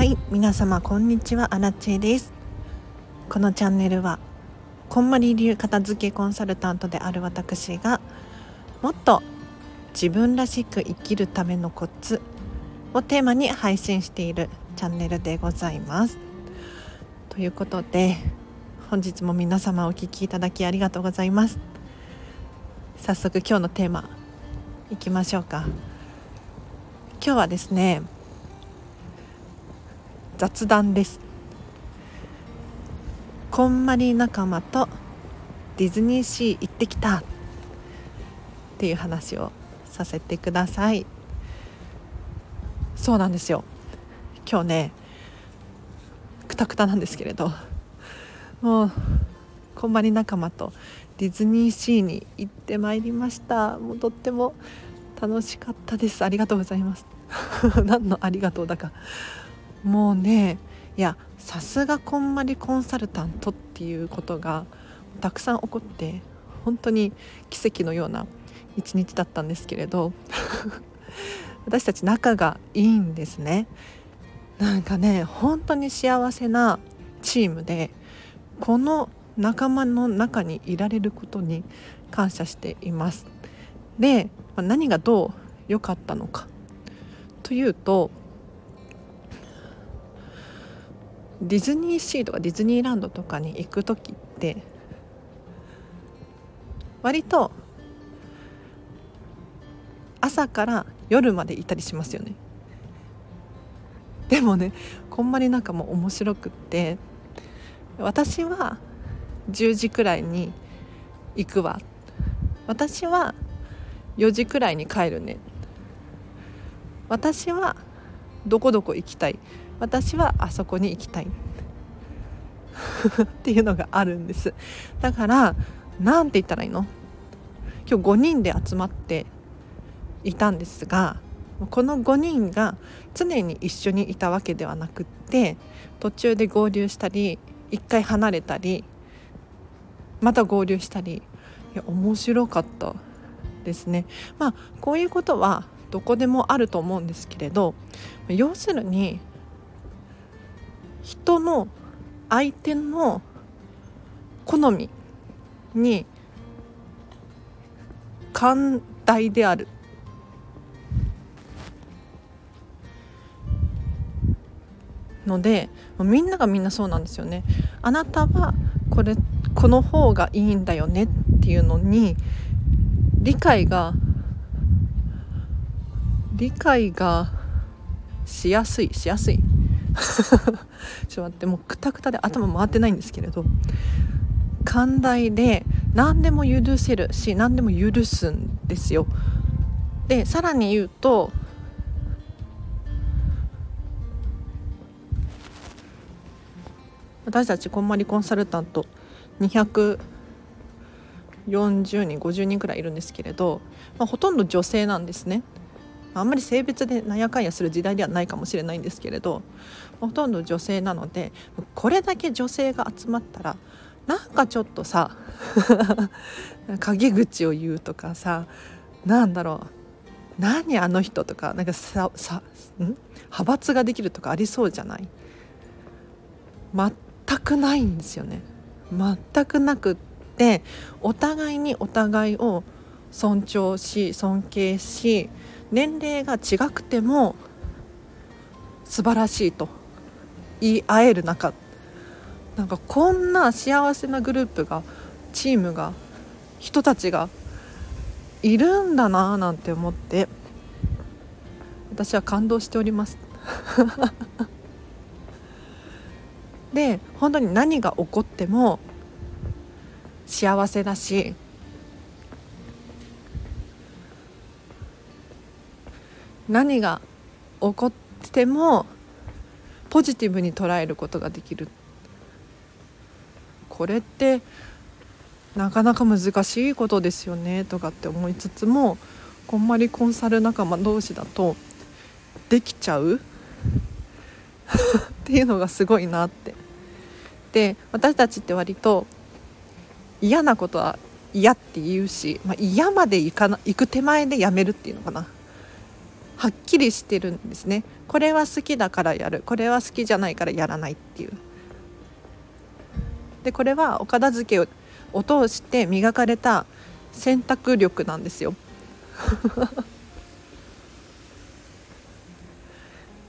はい皆様こんにちはアラチェです。このチャンネルはこんまり流片付けコンサルタントである私がもっと自分らしく生きるためのコツをテーマに配信しているチャンネルでございます。ということで本日も皆様お聴きいただきありがとうございます。早速今日のテーマいきましょうか。今日はですね雑談です。こんまり仲間とディズニーシー行ってきた。っていう話をさせてください。そうなんですよ。今日ねくたくたなんですけれど。もうこんまり仲間とディズニーシーに行ってまいりました。もうとっても楽しかったです。ありがとうございます。何のありがとうだか。もうねいやさすがこんまりコンサルタントっていうことがたくさん起こって本当に奇跡のような一日だったんですけれど 私たち仲がいいんですね。なんかね本当に幸せなチームでこの仲間の中にいられることに感謝しています。で何がどう良かったのかというとディズニーシーとかディズニーランドとかに行く時って割と朝から夜までいたりしますよね。でもねこんまりなんかもう面白くって私は10時くらいに行くわ。私は4時くらいに帰るね。私はどこどこ行きたい。私はあそこに行きたい。っていうのがあるんです。だから何て言ったらいいの？今日5人で集まっていたんですがこの5人が常に一緒にいたわけではなくって途中で合流したり一回離れたりまた合流したりいや面白かったですね。まあこういうことはどこでもあると思うんですけれど要するに人の相手の好みに寛大であるのでみんながみんなそうなんですよね。あなたはこれこの方がいいんだよねっていうのに理解が理解がしやすいしやすい ちょっと待ってもうくたくたで頭回ってないんですけれど。寛大で何でも許せるし何でも許すんですよ。でさらに言うと私たちこんまりコンサルタント240人50人くらいいるんですけれど、まあ、ほとんど女性なんですね。あんまり性別でなんやかんやする時代ではないかもしれないんですけれどほとんど女性なのでこれだけ女性が集まったらなんかちょっとさ 陰口を言うとかさなんだろう何あの人とかなんかささん？派閥ができるとかありそうじゃない？全くないんですよね。全くなくってお互いにお互いを尊重し尊敬し年齢が違くても素晴らしいと言い合える中なんかこんな幸せなグループがチームが人たちがいるんだななんて思って私は感動しております。で本当に何が起こっても幸せだし何が起こってもポジティブに捉えることができる。これってなかなか難しいことですよねとかって思いつつもこんまりコンサル仲間同士だとできちゃう？っていうのがすごいなって。で私たちって割と嫌なことは嫌って言うし、まあ、嫌まで行かな行く手前でやめるっていうのかな。はっきりしてるんですね。これは好きだからやる。これは好きじゃないからやらないっていう。でこれはお片付けをを通して磨かれた選択力なんですよ。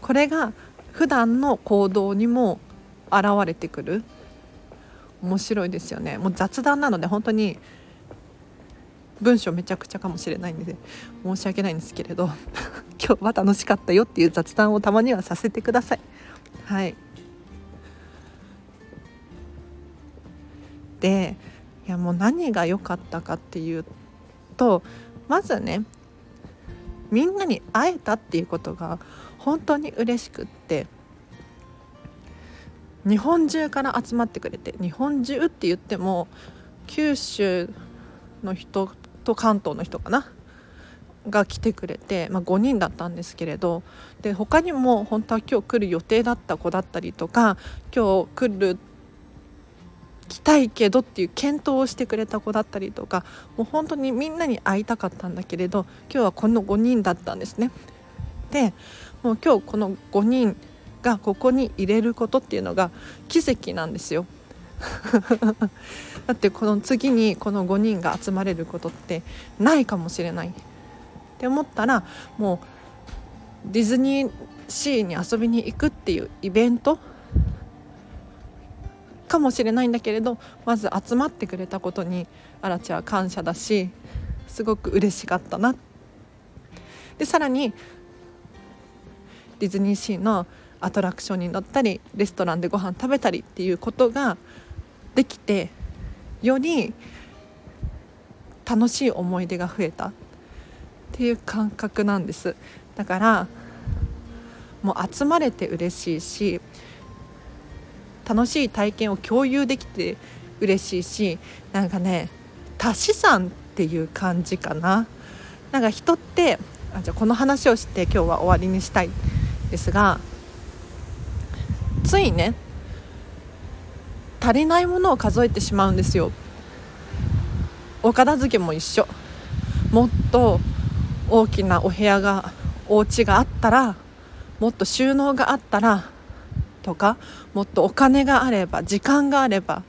これが普段の行動にも現れてくる。面白いですよね。もう雑談なので本当に文章めちゃくちゃかもしれないんで申し訳ないんですけれど 今日は楽しかったよっていう雑談をたまにはさせてください。はい。でいやもう何が良かったかっていうとまずねみんなに会えたっていうことが本当に嬉しくって日本中から集まってくれて日本中って言っても九州の人と関東の人かな？が来てくれて、まあ、5人だったんですけれどで他にも本当は今日来る予定だった子だったりとか今日来る来たいけどっていう検討をしてくれた子だったりとかもう本当にみんなに会いたかったんだけれど今日はこの5人だったんですね。でもう今日この5人がここに入れることっていうのが奇跡なんですよ。だってこの次にこの5人が集まれることってないかもしれないって思ったらもうディズニーシーに遊びに行くっていうイベントかもしれないんだけれどまず集まってくれたことにアラチは感謝だしすごく嬉しかったな。でさらにディズニーシーのアトラクションに乗ったりレストランでご飯食べたりっていうことができてより楽しい思い出が増えたっていう感覚なんです。だからもう集まれて嬉しいし楽しい体験を共有できて嬉しいしなんかね足し算っていう感じかな。なんか人ってあじゃあこの話をして今日は終わりにしたいですがついね足りないものを数えてしまうんですよ。お片付けも一緒。もっと大きなお部屋がお家があったらもっと収納があったらとかもっとお金があれば時間があれば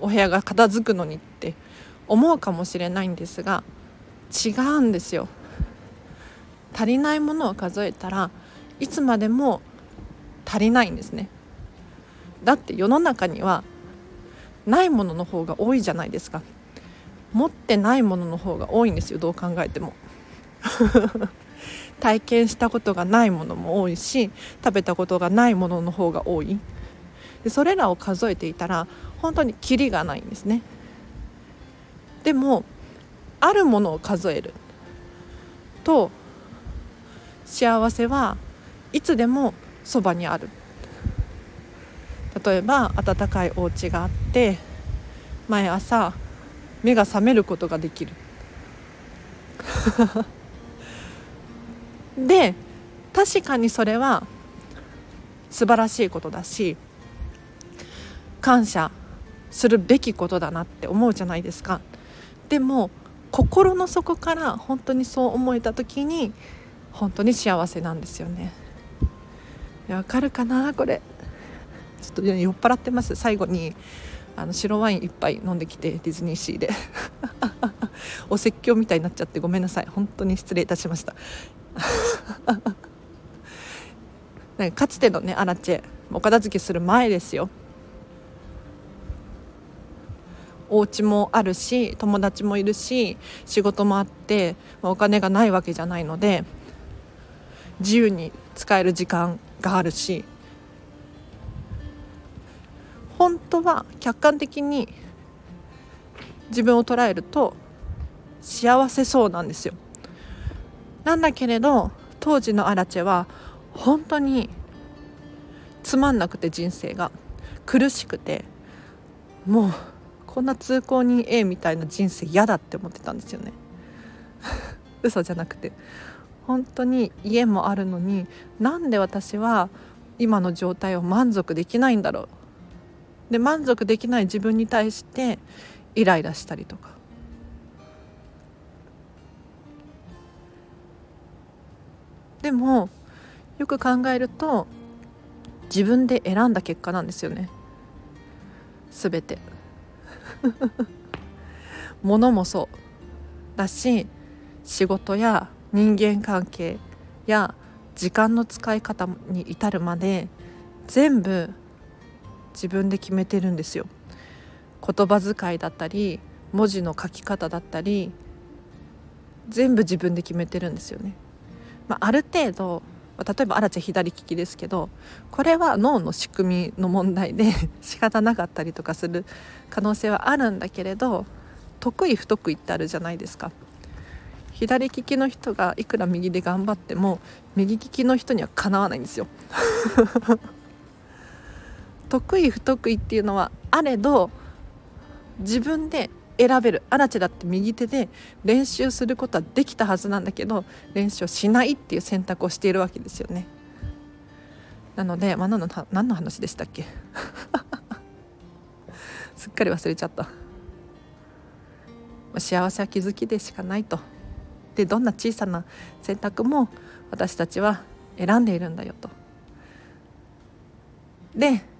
お部屋が片付くのにって思うかもしれないんですが違うんですよ。足りないものを数えたらいつまでも足りないんですね。だって世の中にはないものの方が多いじゃないですか。持ってないものの方が多いんですよどう考えても。体験したことがないものも多いし食べたことがないものの方が多い。でそれらを数えていたら本当にキリがないんですね。でもあるものを数える。と幸せはいつでもそばにある。例えば暖かいお家があって毎朝目が覚めることができる。で確かにそれは素晴らしいことだし感謝するべきことだなって思うじゃないですか。でも心の底から本当にそう思えた時に本当に幸せなんですよね。わかるかなこれ。ちょっと酔っ払ってます。最後にあの白ワイン一杯飲んできてディズニーシーで。お説教みたいになっちゃってごめんなさい。本当に失礼いたしました。かつてのねアラチェお片付けする前ですよ。お家もあるし友達もいるし仕事もあってお金がないわけじゃないので自由に使える時間があるし本当は客観的に自分を捉えると幸せそうなんですよ。なんだけれど当時のアラチェは本当につまんなくて人生が苦しくてもうこんな通行人 A みたいな人生嫌だって思ってたんですよね。嘘じゃなくて。本当に家もあるのになんで私は今の状態を満足できないんだろうで満足できない自分に対してイライラしたりとか。でもよく考えると自分で選んだ結果なんですよね。全て。物もそう。だし仕事や人間関係や時間の使い方に至るまで全部自分で決めてるんですよ。言葉遣いだったり文字の書き方だったり全部自分で決めてるんですよね、まあ、ある程度例えばあらちゃん左利きですけどこれは脳の仕組みの問題で 仕方なかったりとかする可能性はあるんだけれど得意不得意ってあるじゃないですか。左利きの人がいくら右で頑張っても右利きの人にはかなわないんですよ。得意不得意っていうのはあれど自分で選べる。アラチェだって右手で練習することはできたはずなんだけど練習をしないっていう選択をしているわけですよね。なので、まあ、何の何の話でしたっけ？すっかり忘れちゃった、幸せは気づきでしかないと。でどんな小さな選択も私たちは選んでいるんだよと。で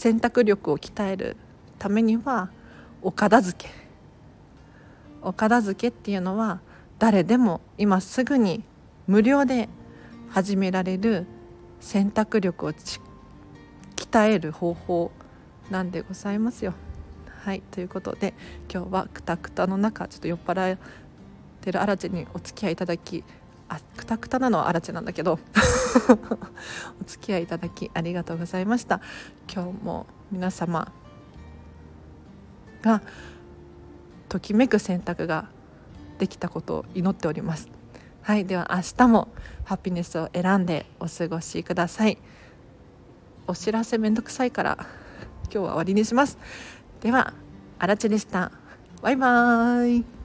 選択力を鍛えるためにはお片付けお片付けっていうのは誰でも今すぐに無料で始められる選択力を鍛える方法なんでございますよ。はいということで今日はくたくたの中ちょっと酔っ払ってるアラチェにお付き合いいただきあくたくたなのはアラチェなんだけど。お付き合いいただきありがとうございました。今日も皆様がときめく選択ができたことを祈っております。はいでは明日もハピネスを選んでお過ごしください。お知らせめんどくさいから今日は終わりにします。ではあらちでした。バイバーイ。